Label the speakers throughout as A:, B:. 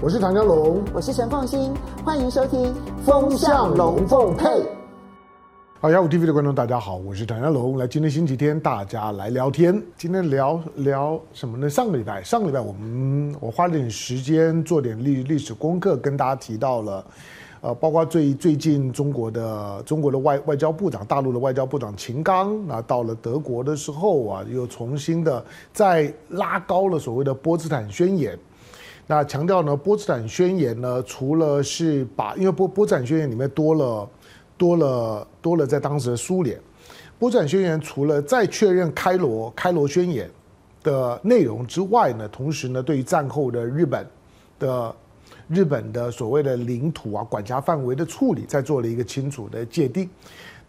A: 我是唐江龙，
B: 我是陈凤新，欢迎收听《
A: 风向龙凤配》。好，幺五 TV 的观众大家好，我是唐家龙。来，今天星期天，大家来聊天。今天聊聊什么呢？上个礼拜，上个礼拜我们我花了点时间做点历历史功课，跟大家提到了，呃，包括最最近中国的中国的外外交部长，大陆的外交部长秦刚，那到了德国的时候啊，又重新的再拉高了所谓的波茨坦宣言。那强调呢，波茨坦宣言呢，除了是把，因为波波茨坦宣言里面多了多了多了，在当时的苏联，波茨坦宣言除了再确认开罗开罗宣言的内容之外呢，同时呢，对于战后的日本的日本的所谓的领土啊、管辖范围的处理，再做了一个清楚的界定。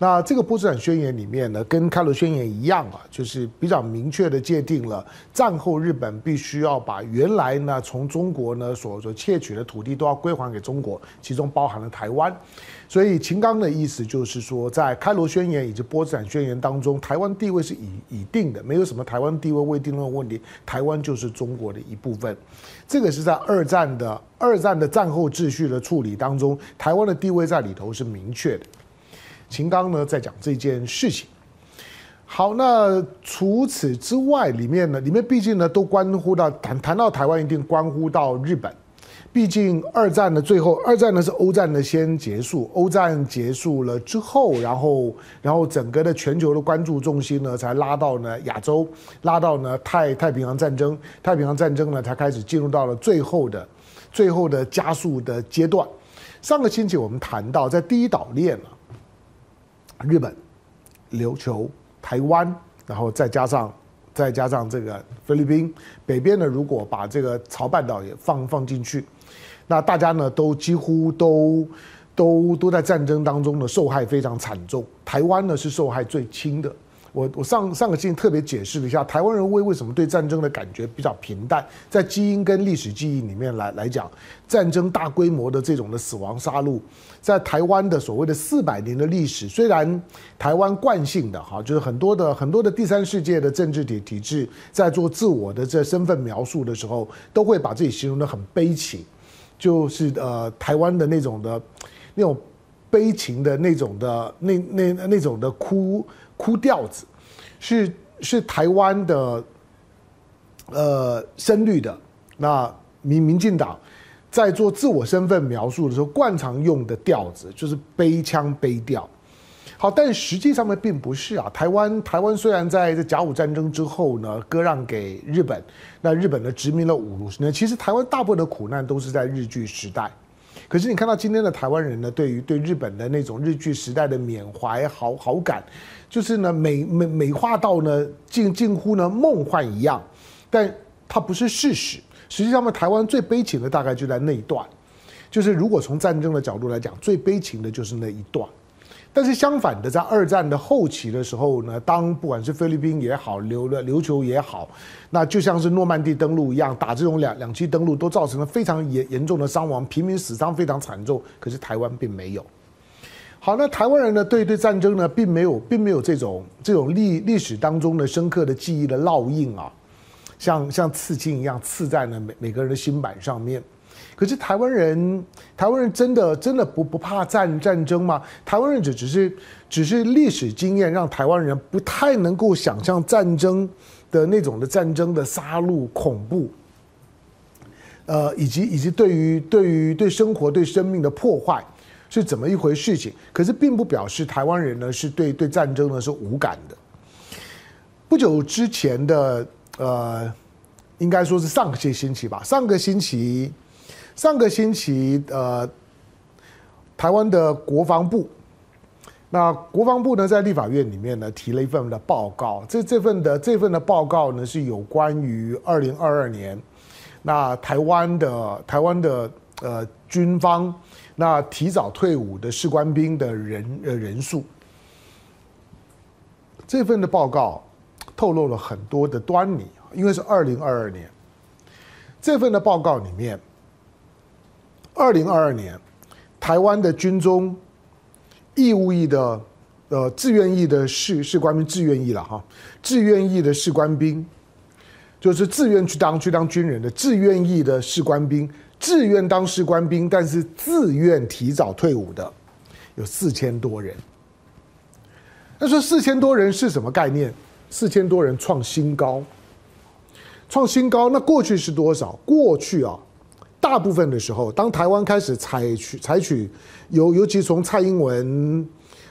A: 那这个波茨坦宣言里面呢，跟开罗宣言一样啊，就是比较明确的界定了战后日本必须要把原来呢从中国呢所所窃取的土地都要归还给中国，其中包含了台湾。所以秦刚的意思就是说，在开罗宣言以及波茨坦宣言当中，台湾地位是已已定的，没有什么台湾地位未定论问题，台湾就是中国的一部分。这个是在二战的二战的战后秩序的处理当中，台湾的地位在里头是明确的。秦刚呢在讲这件事情。好，那除此之外，里面呢，里面毕竟呢都关乎到谈谈到台湾，一定关乎到日本。毕竟二战的最后，二战呢是欧战的先结束，欧战结束了之后，然后然后整个的全球的关注重心呢才拉到呢亚洲，拉到呢太太平洋战争，太平洋战争呢才开始进入到了最后的最后的加速的阶段。上个星期我们谈到，在第一岛链了。日本、琉球、台湾，然后再加上再加上这个菲律宾北边呢，如果把这个朝半岛也放放进去，那大家呢都几乎都都都在战争当中呢受害非常惨重，台湾呢是受害最轻的。我我上上个星期特别解释了一下，台湾人为为什么对战争的感觉比较平淡，在基因跟历史记忆里面来来讲，战争大规模的这种的死亡杀戮，在台湾的所谓的四百年的历史，虽然台湾惯性的哈，就是很多的很多的第三世界的政治体体制，在做自我的这身份描述的时候，都会把自己形容得很悲情，就是呃台湾的那种的那种悲情的那种的那那那种的哭。哭调子，是是台湾的，呃，深绿的那民民进党在做自我身份描述的时候，惯常用的调子就是悲腔悲调。好，但实际上面并不是啊。台湾台湾虽然在这甲午战争之后呢，割让给日本，那日本呢殖民了五十年，其实台湾大部分的苦难都是在日据时代。可是你看到今天的台湾人呢，对于对日本的那种日剧时代的缅怀好好感，就是呢美美美化到呢近近乎呢梦幻一样，但它不是事实。实际上呢，台湾最悲情的大概就在那一段，就是如果从战争的角度来讲，最悲情的就是那一段。但是相反的，在二战的后期的时候呢，当不管是菲律宾也好，琉琉球也好，那就像是诺曼底登陆一样，打这种两两栖登陆，都造成了非常严严重的伤亡，平民死伤非常惨重。可是台湾并没有。好，那台湾人呢，对对战争呢，并没有并没有这种这种历历史当中的深刻的记忆的烙印啊，像像刺青一样刺在了每每个人的心板上面。可是台湾人，台湾人真的真的不不怕战战争吗？台湾人只只是只是历史经验让台湾人不太能够想象战争的那种的战争的杀戮恐怖，呃，以及以及对于对于对生活对生命的破坏是怎么一回事情？可是并不表示台湾人呢是对对战争呢是无感的。不久之前的呃，应该说是上个星星期吧，上个星期。上个星期，呃，台湾的国防部，那国防部呢，在立法院里面呢，提了一份的报告。这这份的这份的报告呢，是有关于二零二二年，那台湾的台湾的呃军方，那提早退伍的士官兵的人呃人数。这份的报告透露了很多的端倪，因为是二零二二年，这份的报告里面。二零二二年，台湾的军中义务役的呃志愿役的士士官兵，志愿役了哈，志愿役的士官兵，就是自愿去当去当军人的志愿役的士官兵，志愿当士官兵，但是自愿提早退伍的有四千多人。那说四千多人是什么概念？四千多人创新高，创新高。那过去是多少？过去啊，大部分的时候，当台湾开始采取采取，尤尤其从蔡英文，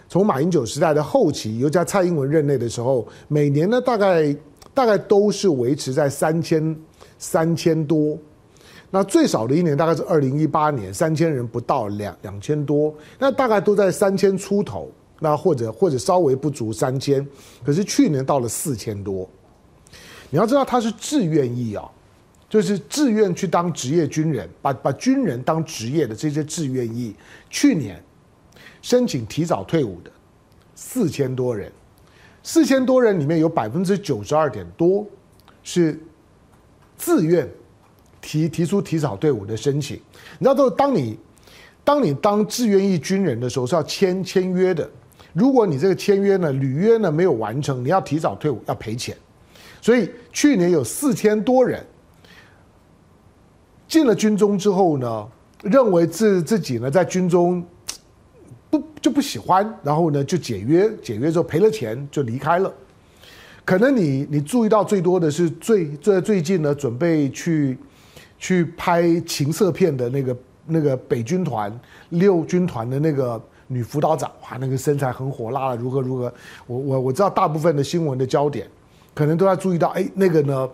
A: 从马英九时代的后期，尤其在蔡英文任内的时候，每年呢大概大概都是维持在三千三千多。那最少的一年大概是二零一八年，三千人不到两两千多，那大概都在三千出头。那或者或者稍微不足三千，可是去年到了四千多。你要知道他是志愿役啊，就是志愿去当职业军人，把把军人当职业的这些志愿役，去年申请提早退伍的四千多人，四千多人里面有百分之九十二点多是自愿提提出提早退伍的申请。你知道，都当你当你当志愿役军人的时候是要签签约的。如果你这个签约呢，履约呢没有完成，你要提早退伍要赔钱，所以去年有四千多人进了军中之后呢，认为自自己呢在军中不就不喜欢，然后呢就解约，解约之后赔了钱就离开了。可能你你注意到最多的是最最最近呢准备去去拍情色片的那个那个北军团六军团的那个。女辅导长哇，那个身材很火辣的，如何如何？我我我知道大部分的新闻的焦点，可能都要注意到，哎，那个呢，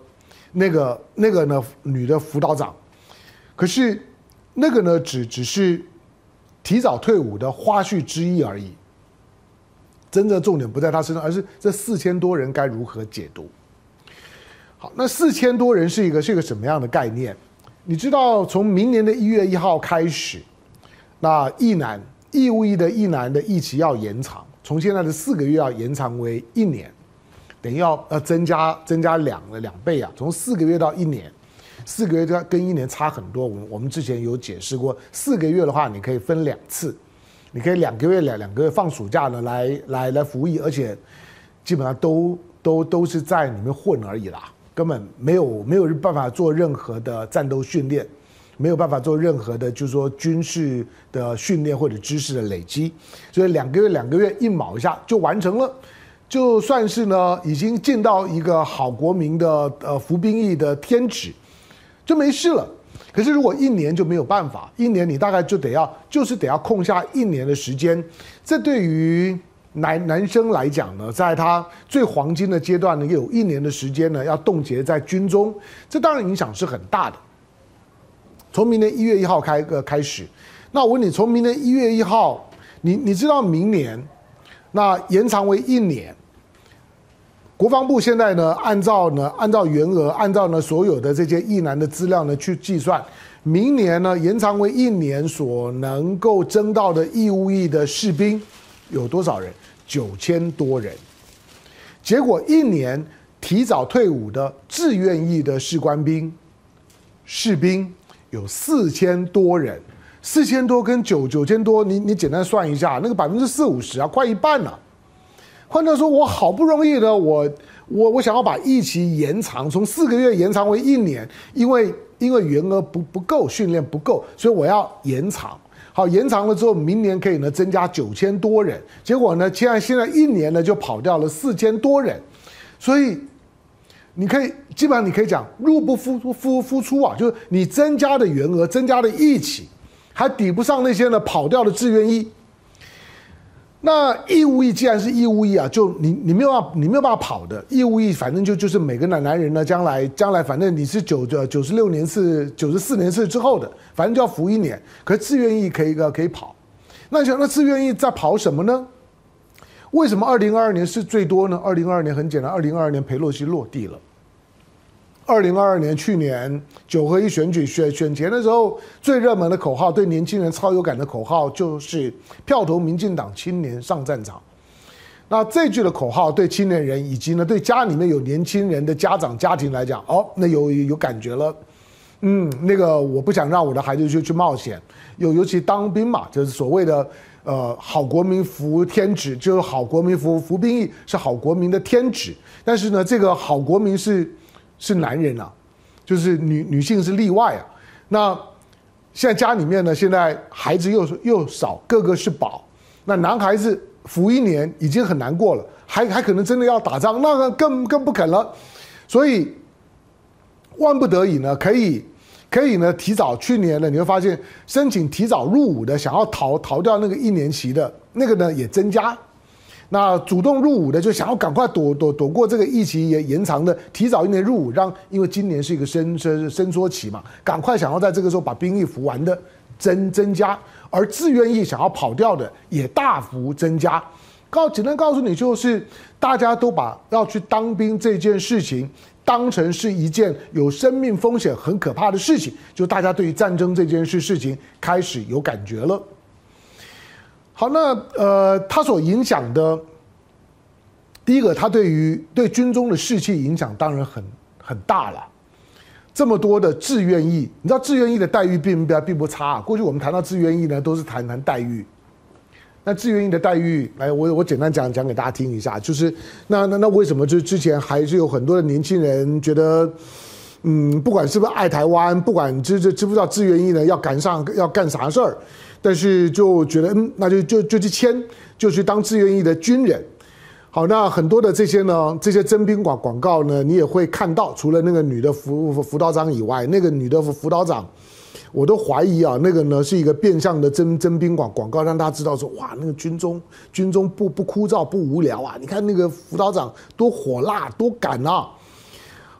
A: 那个那个呢，女的辅导长，可是那个呢，只只是提早退伍的花絮之一而已。真正重点不在他身上，而是这四千多人该如何解读？好，那四千多人是一个是一个什么样的概念？你知道，从明年的一月一号开始，那役男。义务役的役男的役期要延长，从现在的四个月要延长为一年，等于要要增加增加两了两倍啊！从四个月到一年，四个月跟跟一年差很多。我我们之前有解释过，四个月的话，你可以分两次，你可以两个月两两个月放暑假呢来来来服役，而且基本上都都都是在里面混而已啦，根本没有没有办法做任何的战斗训练。没有办法做任何的，就是说军事的训练或者知识的累积，所以两个月两个月一卯一下就完成了，就算是呢已经尽到一个好国民的呃服兵役的天职，就没事了。可是如果一年就没有办法，一年你大概就得要就是得要空下一年的时间，这对于男男生来讲呢，在他最黄金的阶段呢，有一年的时间呢要冻结在军中，这当然影响是很大的。从明年一月一号开个开始，那我问你，从明年一月一号，你你知道明年，那延长为一年，国防部现在呢，按照呢，按照原额，按照呢所有的这些役男的资料呢去计算，明年呢延长为一年所能够征到的义务役的士兵有多少人？九千多人。结果一年提早退伍的志愿役的士官兵、士兵。有四千多人，四千多跟九九千多，你你简单算一下，那个百分之四五十啊，快一半了。患者说，我好不容易的，我我我想要把疫期延长，从四个月延长为一年，因为因为员额不不够，训练不够，所以我要延长。好，延长了之后，明年可以呢增加九千多人，结果呢，现在现在一年呢就跑掉了四千多人，所以。你可以基本上你可以讲入不敷出敷敷出啊，就是你增加的员额、增加的役期，还抵不上那些呢跑掉的志愿役。那义务役既然是义务役啊，就你你没有办法你没有办法跑的义务役，反正就就是每个男男人呢，将来将来反正你是九九九十六年次、九十四年次之后的，反正就要服一年。可是自愿役可以个可以跑，那你想那自愿役在跑什么呢？为什么二零二二年是最多呢？二零二二年很简单，二零二二年裴洛西落地了。二零二二年去年九合一选举选选前的时候，最热门的口号，对年轻人超有感的口号就是“票投民进党，青年上战场”。那这句的口号对青年人以及呢对家里面有年轻人的家长家庭来讲，哦，那有有感觉了。嗯，那个我不想让我的孩子去去冒险，尤尤其当兵嘛，就是所谓的。呃，好国民服天职，就是好国民服服兵役是好国民的天职。但是呢，这个好国民是是男人啊，就是女女性是例外啊。那现在家里面呢，现在孩子又又少，个个是宝。那男孩子服一年已经很难过了，还还可能真的要打仗，那个更更不肯了。所以万不得已呢，可以可以呢提早。去年呢，你会发现申请提早入伍的，想要逃逃掉那个一年期的那个呢也增加。那主动入伍的就想要赶快躲躲躲过这个疫情延延长的，提早一年入伍，让因为今年是一个伸伸伸缩期嘛，赶快想要在这个时候把兵役服完的增增加，而自愿意想要跑掉的也大幅增加。告简单告诉你，就是大家都把要去当兵这件事情当成是一件有生命风险很可怕的事情，就大家对于战争这件事事情开始有感觉了。好，那呃，它所影响的，第一个，它对于对军中的士气影响当然很很大了。这么多的志愿役，你知道志愿役的待遇并不并不差。过去我们谈到志愿役呢，都是谈谈待遇。那志愿役的待遇，来，我我简单讲讲给大家听一下，就是那那那为什么就之前还是有很多的年轻人觉得，嗯，不管是不是爱台湾，不管知知知不知道志愿役呢要赶上要干啥事儿。但是就觉得嗯，那就就就去签，就去当志愿役的军人。好，那很多的这些呢，这些征兵广广告呢，你也会看到，除了那个女的辅辅导长以外，那个女的辅导长，我都怀疑啊，那个呢是一个变相的征征兵广广告，让大家知道说，哇，那个军中军中不不枯燥不无聊啊，你看那个辅导长多火辣多敢啊。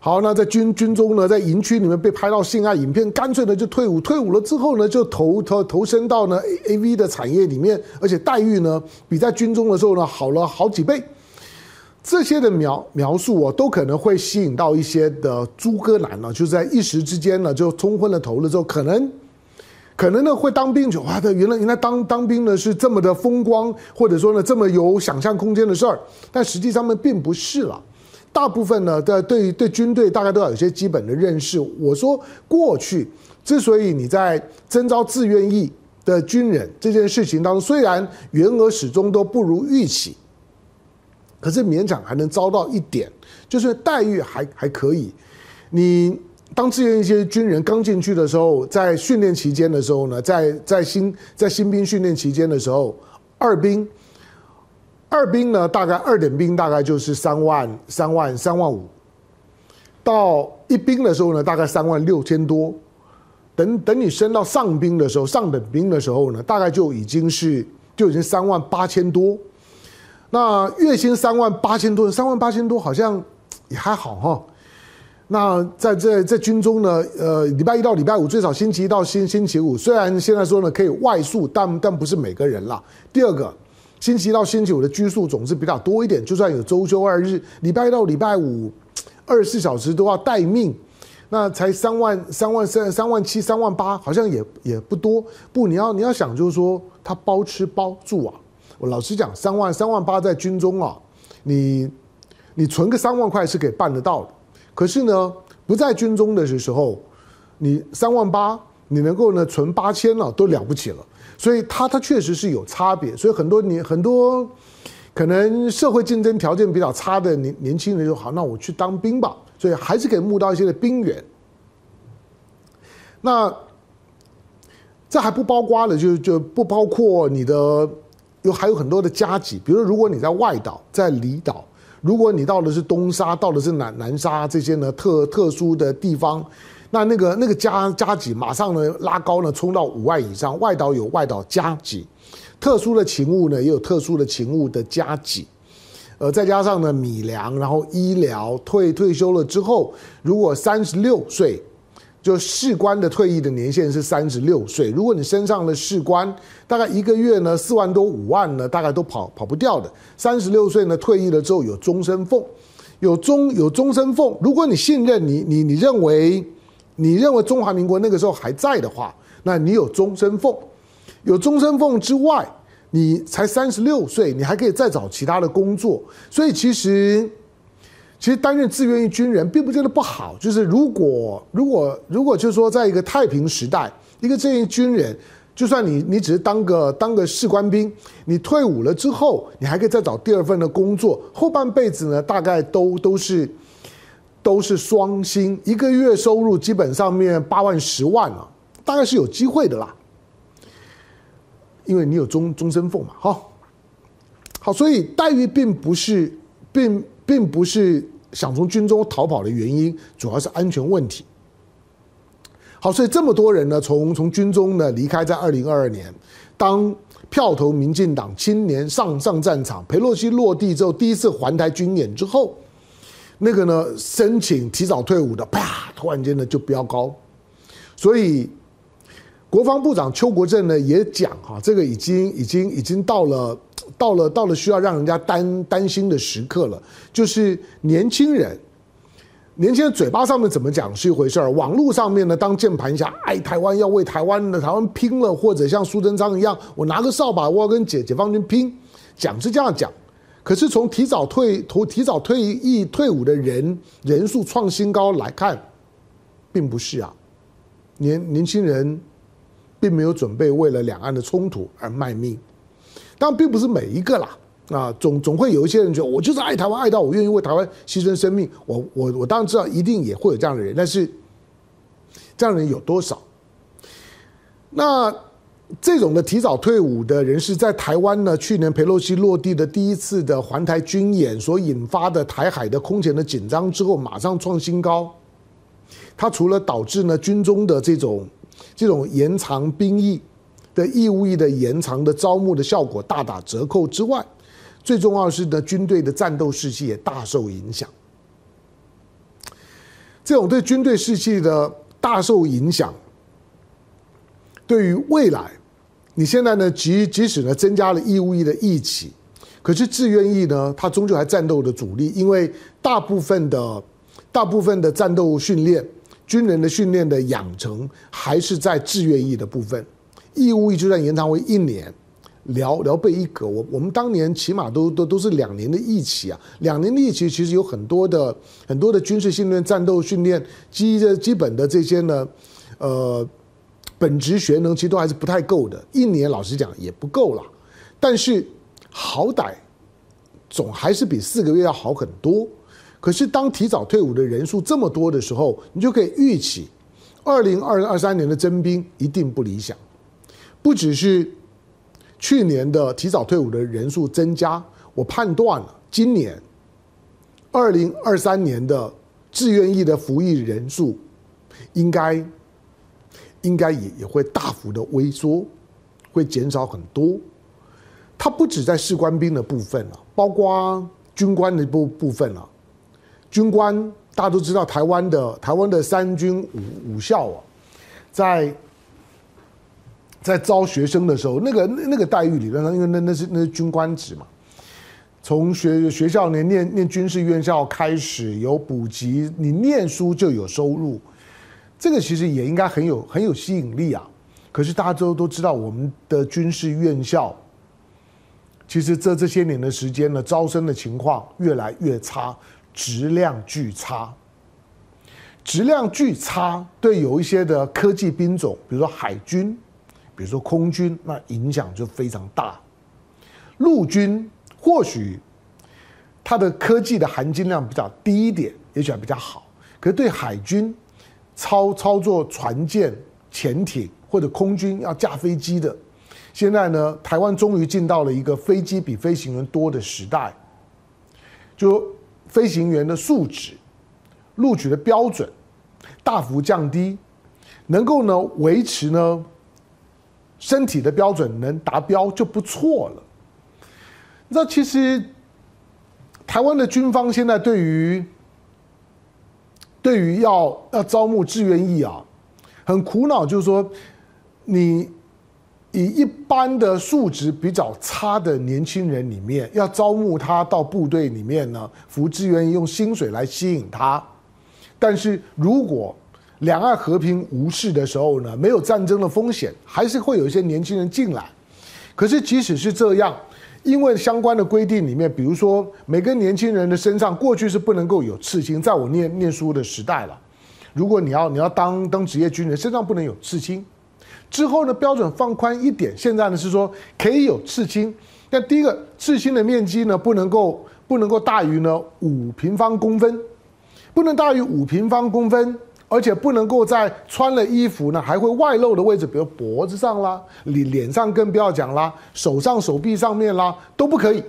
A: 好，那在军军中呢，在营区里面被拍到性爱影片，干脆呢就退伍。退伍了之后呢，就投投投身到呢 A A V 的产业里面，而且待遇呢比在军中的时候呢好了好几倍。这些的描描述哦，都可能会吸引到一些的猪哥男呢，就是在一时之间呢就冲昏了头了之后，可能可能呢会当兵就哇的，原来原来当当兵呢是这么的风光，或者说呢这么有想象空间的事儿，但实际上呢并不是了。大部分呢，在对对军队大概都要有些基本的认识。我说过去之所以你在征召志愿役的军人这件事情当中，虽然员额始终都不如预期，可是勉强还能招到一点，就是待遇还还可以。你当志愿役一些军人刚进去的时候，在训练期间的时候呢，在在新在新兵训练期间的时候，二兵。二兵呢，大概二点兵大概就是三万三万三万五，到一兵的时候呢，大概三万六千多。等等你升到上兵的时候，上等兵的时候呢，大概就已经是就已经三万八千多。那月薪三万八千多，三万八千多好像 也还好哈。那在在在军中呢，呃，礼拜一到礼拜五，最少星期一到星星期五，虽然现在说呢可以外宿，但但不是每个人啦。第二个。星期一到星期五的居宿总是比较多一点，就算有周休二日，礼拜到礼拜五，二十四小时都要待命，那才三万三万三三万七三万八，好像也也不多。不，你要你要想，就是说他包吃包住啊。我老实讲，三万三万八在军中啊，你你存个三万块是可以办得到的。可是呢，不在军中的时候，你三万八，你能够呢存八千了，都了不起了。所以它它确实是有差别，所以很多年很多可能社会竞争条件比较差的年年轻人就好，那我去当兵吧，所以还是可以募到一些的兵员。那这还不包括了，就就不包括你的有还有很多的加急，比如说如果你在外岛、在离岛，如果你到的是东沙、到的是南南沙这些呢特特殊的地方。那那个那个加加给马上呢拉高呢冲到五万以上，外岛有外岛加给，特殊的勤务呢也有特殊的勤务的加给，呃再加上呢米粮，然后医疗，退退休了之后，如果三十六岁，就士官的退役的年限是三十六岁，如果你升上了士官，大概一个月呢四万多五万呢大概都跑跑不掉的，三十六岁呢退役了之后有终身俸，有终有终身俸，如果你信任你你你认为。你认为中华民国那个时候还在的话，那你有终身俸，有终身俸之外，你才三十六岁，你还可以再找其他的工作。所以其实，其实担任志愿役军人并不见得不好。就是如果如果如果就是说，在一个太平时代，一个志愿军人，就算你你只是当个当个士官兵，你退伍了之后，你还可以再找第二份的工作，后半辈子呢，大概都都是。都是双薪，一个月收入基本上面八万十万了，大概是有机会的啦，因为你有终终身俸嘛，哈，好，所以待遇并不是并并不是想从军中逃跑的原因，主要是安全问题。好，所以这么多人呢，从从军中呢离开，在二零二二年，当票投民进党青年上上战场，裴洛西落地之后，第一次环台军演之后，那个呢申请提早退伍的，啪，突然间呢就飙高，所以国防部长邱国正呢也讲哈，这个已经已经已经到了到了到了需要让人家担担心的时刻了，就是年轻人。年轻人嘴巴上面怎么讲是一回事儿，网络上面呢，当键盘侠，爱台湾要为台湾的台湾拼了，或者像苏贞昌一样，我拿个扫把，我要跟解解放军拼，讲是这样讲，可是从提早退提早退役退伍的人人数创新高来看，并不是啊，年年轻人并没有准备为了两岸的冲突而卖命，当然并不是每一个啦。啊，总总会有一些人觉得我就是爱台湾，爱到我愿意为台湾牺牲生命。我我我当然知道，一定也会有这样的人，但是这样的人有多少？那这种的提早退伍的人士，在台湾呢，去年裴洛西落地的第一次的环台军演所引发的台海的空前的紧张之后，马上创新高。它除了导致呢军中的这种这种延长兵役的义务役的延长的招募的效果大打折扣之外，最重要是呢，军队的战斗士气也大受影响。这种对军队士气的大受影响，对于未来，你现在呢，即即使呢增加了义务役的役期，可是志愿役呢，它终究还战斗的主力，因为大部分的大部分的战斗训练、军人的训练的养成，还是在志愿役的部分。义务役就算延长为一年。聊聊备一格，我我们当年起码都都都是两年的役期啊，两年的役期其实有很多的很多的军事训练、战斗训练基的基本的这些呢，呃，本职学能其实都还是不太够的，一年老实讲也不够了，但是好歹总还是比四个月要好很多。可是当提早退伍的人数这么多的时候，你就可以预期，二零二二三年的征兵一定不理想，不只是。去年的提早退伍的人数增加，我判断了今年二零二三年的志愿役的服役人数，应该应该也也会大幅的萎缩，会减少很多。它不止在士官兵的部分了，包括军官的部部分了。军官大家都知道，台湾的台湾的三军武武校啊，在。在招学生的时候，那个那个待遇理论上，因为那那是那是军官职嘛，从学学校念念念军事院校开始有补给，你念书就有收入，这个其实也应该很有很有吸引力啊。可是大家都都知道，我们的军事院校，其实这这些年的时间呢，招生的情况越来越差，质量巨差，质量巨差，对有一些的科技兵种，比如说海军。比如说空军，那影响就非常大。陆军或许它的科技的含金量比较低一点，也许还比较好。可是对海军操操作船舰、潜艇或者空军要驾飞机的，现在呢，台湾终于进到了一个飞机比飞行员多的时代，就飞行员的素质、录取的标准大幅降低，能够呢维持呢。身体的标准能达标就不错了。那，其实台湾的军方现在对于对于要要招募志愿役啊，很苦恼，就是说，你以一般的素质比较差的年轻人里面，要招募他到部队里面呢，服志愿役，用薪水来吸引他，但是如果两岸和平无事的时候呢，没有战争的风险，还是会有一些年轻人进来。可是即使是这样，因为相关的规定里面，比如说每个年轻人的身上过去是不能够有刺青，在我念念书的时代了，如果你要你要当当职业军人，身上不能有刺青。之后呢，标准放宽一点，现在呢是说可以有刺青，但第一个刺青的面积呢不能够不能够大于呢五平方公分，不能大于五平方公分。而且不能够在穿了衣服呢还会外露的位置，比如脖子上啦、脸脸上更不要讲啦，手上手臂上面啦都不可以。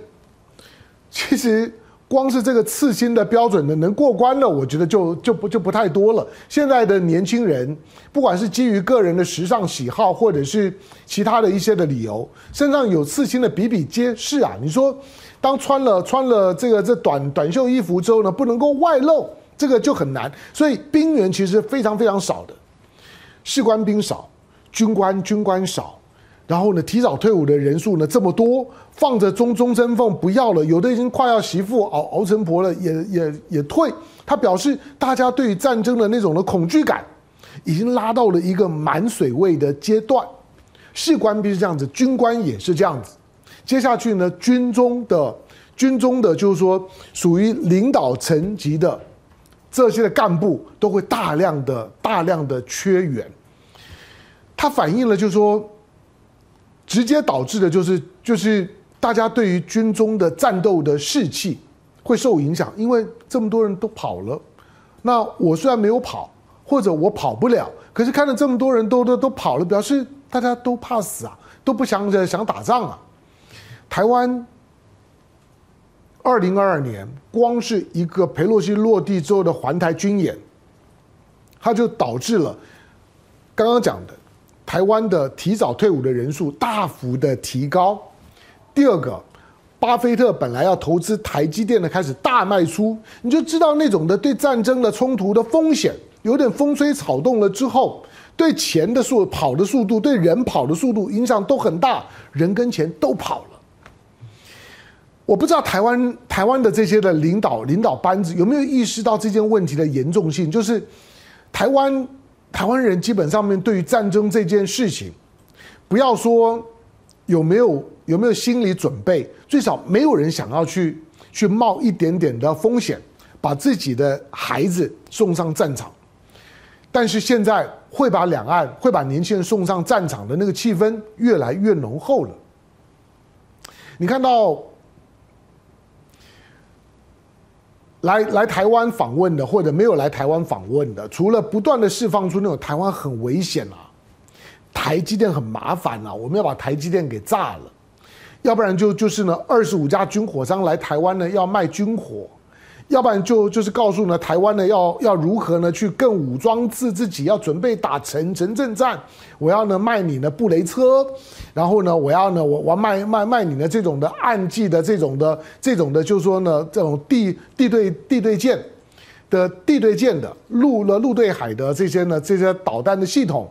A: 其实。光是这个刺青的标准呢，能过关的，我觉得就就不就不太多了。现在的年轻人，不管是基于个人的时尚喜好，或者是其他的一些的理由，身上有刺青的比比皆是啊。你说，当穿了穿了这个这短短袖衣服之后呢，不能够外露，这个就很难。所以兵员其实非常非常少的，士官兵少，军官军官少。然后呢，提早退伍的人数呢这么多，放着终终身俸不要了，有的已经快要媳妇熬熬成婆了，也也也退。他表示，大家对于战争的那种的恐惧感，已经拉到了一个满水位的阶段。士官兵是这样子，军官也是这样子。接下去呢，军中的军中的就是说，属于领导层级的这些的干部，都会大量的大量的缺员。它反映了就是说。直接导致的就是，就是大家对于军中的战斗的士气会受影响，因为这么多人都跑了，那我虽然没有跑，或者我跑不了，可是看到这么多人都都都跑了，表示大家都怕死啊，都不想着想打仗啊。台湾二零二二年，光是一个裴洛西落地之后的环台军演，它就导致了刚刚讲的。台湾的提早退伍的人数大幅的提高。第二个，巴菲特本来要投资台积电的开始大卖出，你就知道那种的对战争的冲突的风险，有点风吹草动了之后，对钱的速跑的速度，对人跑的速度影响都很大，人跟钱都跑了。我不知道台湾台湾的这些的领导领导班子有没有意识到这件问题的严重性，就是台湾。台湾人基本上面对于战争这件事情，不要说有没有有没有心理准备，最少没有人想要去去冒一点点的风险，把自己的孩子送上战场。但是现在会把两岸会把年轻人送上战场的那个气氛越来越浓厚了。你看到。来来台湾访问的，或者没有来台湾访问的，除了不断的释放出那种台湾很危险啊，台积电很麻烦啊，我们要把台积电给炸了，要不然就就是呢，二十五家军火商来台湾呢要卖军火。要不然就就是告诉呢，台湾呢要要如何呢去更武装自自己，要准备打城城镇战。我要呢卖你的布雷车，然后呢我要呢我我卖卖卖你的这种的岸基的这种的这种的，就是说呢这种地地对地对舰的地对舰的陆了陆对海的这些呢这些导弹的系统，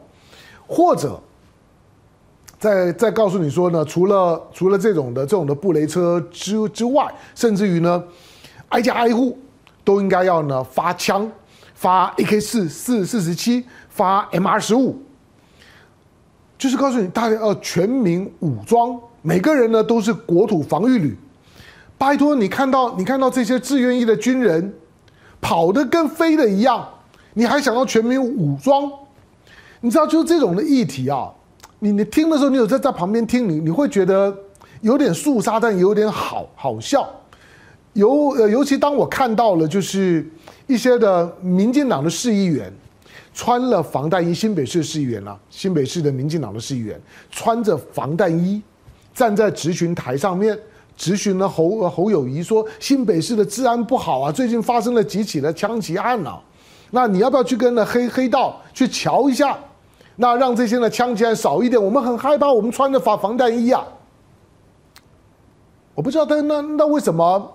A: 或者再再告诉你说呢，除了除了这种的这种的布雷车之之外，甚至于呢。挨家挨户都应该要呢发枪，发 AK 四四四十七，发 M 二十五，就是告诉你大家要全民武装，每个人呢都是国土防御旅。拜托你看到你看到这些志愿役的军人跑得跟飞的一样，你还想要全民武装？你知道就是这种的议题啊，你你听的时候，你有在在旁边听，你你会觉得有点肃杀，但有点好好笑。尤呃，尤其当我看到了，就是一些的民进党的市议员穿了防弹衣，新北市市议员啊，新北市的民进党的市议员穿着防弹衣站在质询台上面质询了侯侯友谊说，新北市的治安不好啊，最近发生了几起的枪击案啊，那你要不要去跟那黑黑道去瞧一下，那让这些呢枪击案少一点，我们很害怕，我们穿着防防弹衣啊，我不知道他那那为什么？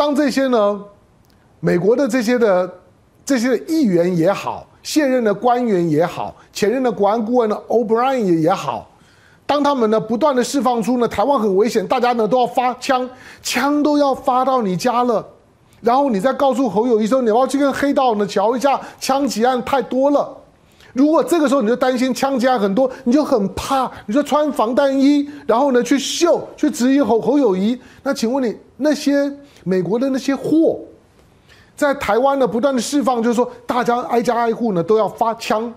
A: 当这些呢，美国的这些的这些的议员也好，现任的官员也好，前任的国安顾问呢，O'Brien 也也好，当他们呢不断的释放出呢台湾很危险，大家呢都要发枪，枪都要发到你家了，然后你再告诉侯友宜说，你要去跟黑道呢瞧一下，枪击案太多了。如果这个时候你就担心枪击案很多，你就很怕，你就穿防弹衣，然后呢去秀，去质疑侯侯友宜，那请问你那些？美国的那些货，在台湾呢不断的释放，就是说大家挨家挨户呢都要发枪，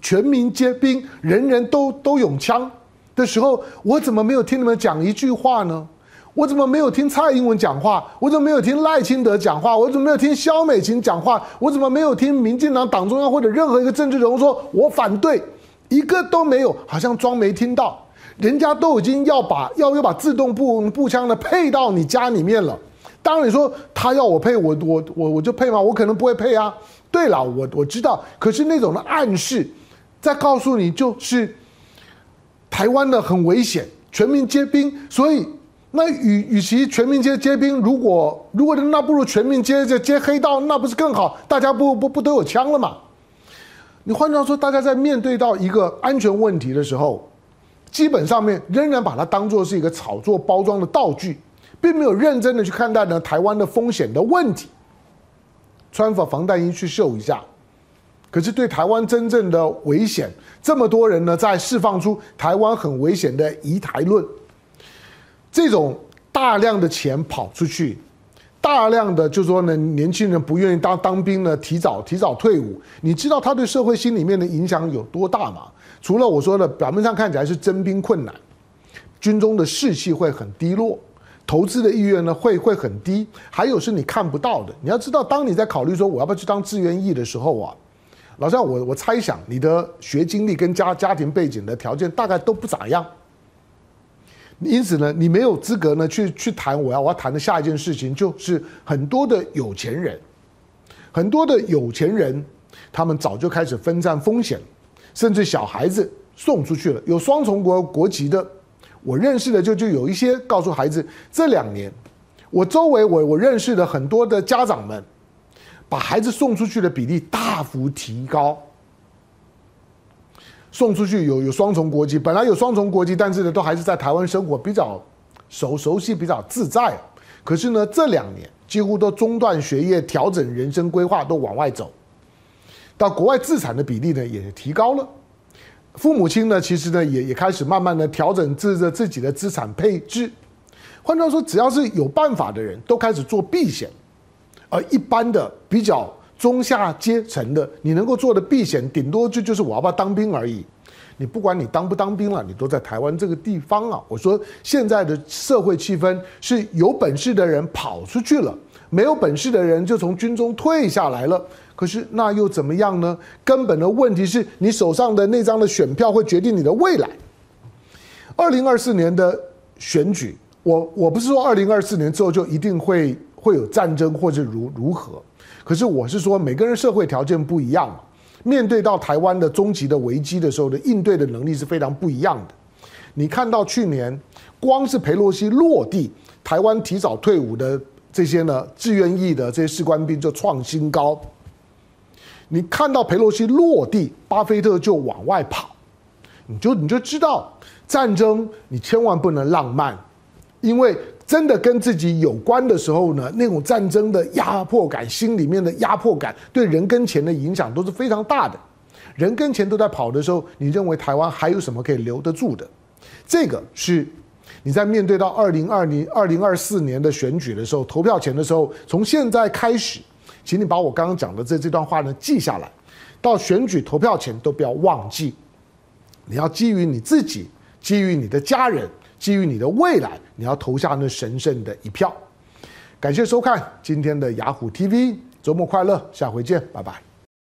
A: 全民皆兵，人人都都有枪的时候，我怎么没有听你们讲一句话呢？我怎么没有听蔡英文讲话？我怎么没有听赖清德讲话？我怎么没有听萧美琴讲话？我怎么没有听民进党党中央或者任何一个政治人物说我反对？一个都没有，好像装没听到。人家都已经要把要要把自动步步枪呢配到你家里面了。当然你说他要我配，我我我我就配吗？我可能不会配啊。对了，我我知道，可是那种的暗示，在告诉你就是台湾的很危险，全民皆兵，所以。那与与其全民皆皆兵，如果如果那不如全民皆皆皆黑道，那不是更好？大家不不不都有枪了吗？你换句话说，大家在面对到一个安全问题的时候，基本上面仍然把它当做是一个炒作包装的道具，并没有认真的去看待呢台湾的风险的问题。穿防防弹衣去秀一下，可是对台湾真正的危险，这么多人呢在释放出台湾很危险的疑台论。这种大量的钱跑出去，大量的就说呢，年轻人不愿意当当兵呢，提早提早退伍。你知道他对社会心里面的影响有多大吗？除了我说的表面上看起来是征兵困难，军中的士气会很低落，投资的意愿呢会会很低。还有是你看不到的。你要知道，当你在考虑说我要不要去当志愿役的时候啊，老实讲，我我猜想你的学经历跟家家庭背景的条件大概都不咋样。因此呢，你没有资格呢去去谈我要我要谈的下一件事情，就是很多的有钱人，很多的有钱人，他们早就开始分散风险，甚至小孩子送出去了。有双重国国籍的，我认识的就就有一些告诉孩子，这两年我周围我我认识的很多的家长们，把孩子送出去的比例大幅提高。送出去有有双重国籍，本来有双重国籍，但是呢，都还是在台湾生活比较熟熟悉，比较自在。可是呢，这两年几乎都中断学业，调整人生规划，都往外走。到国外自产的比例呢也提高了。父母亲呢，其实呢也也开始慢慢的调整自着自己的资产配置。换句话说，只要是有办法的人都开始做避险，而一般的比较。中下阶层的，你能够做的避险，顶多就就是我要不要当兵而已。你不管你当不当兵了，你都在台湾这个地方啊。我说现在的社会气氛是有本事的人跑出去了，没有本事的人就从军中退下来了。可是那又怎么样呢？根本的问题是你手上的那张的选票会决定你的未来。二零二四年的选举，我我不是说二零二四年之后就一定会会有战争或者如如何。可是我是说，每个人社会条件不一样嘛，面对到台湾的终极的危机的时候的应对的能力是非常不一样的。你看到去年光是裴洛西落地，台湾提早退伍的这些呢，志愿役的这些士官兵就创新高。你看到佩洛西落地，巴菲特就往外跑，你就你就知道战争你千万不能浪漫，因为。真的跟自己有关的时候呢，那种战争的压迫感，心里面的压迫感，对人跟钱的影响都是非常大的。人跟钱都在跑的时候，你认为台湾还有什么可以留得住的？这个是你在面对到二零二零二零二四年的选举的时候，投票前的时候，从现在开始，请你把我刚刚讲的这这段话呢记下来，到选举投票前都不要忘记。你要基于你自己，基于你的家人。基于你的未来，你要投下那神圣的一票。感谢收看今天的雅虎 TV，周末快乐，下回见，拜拜。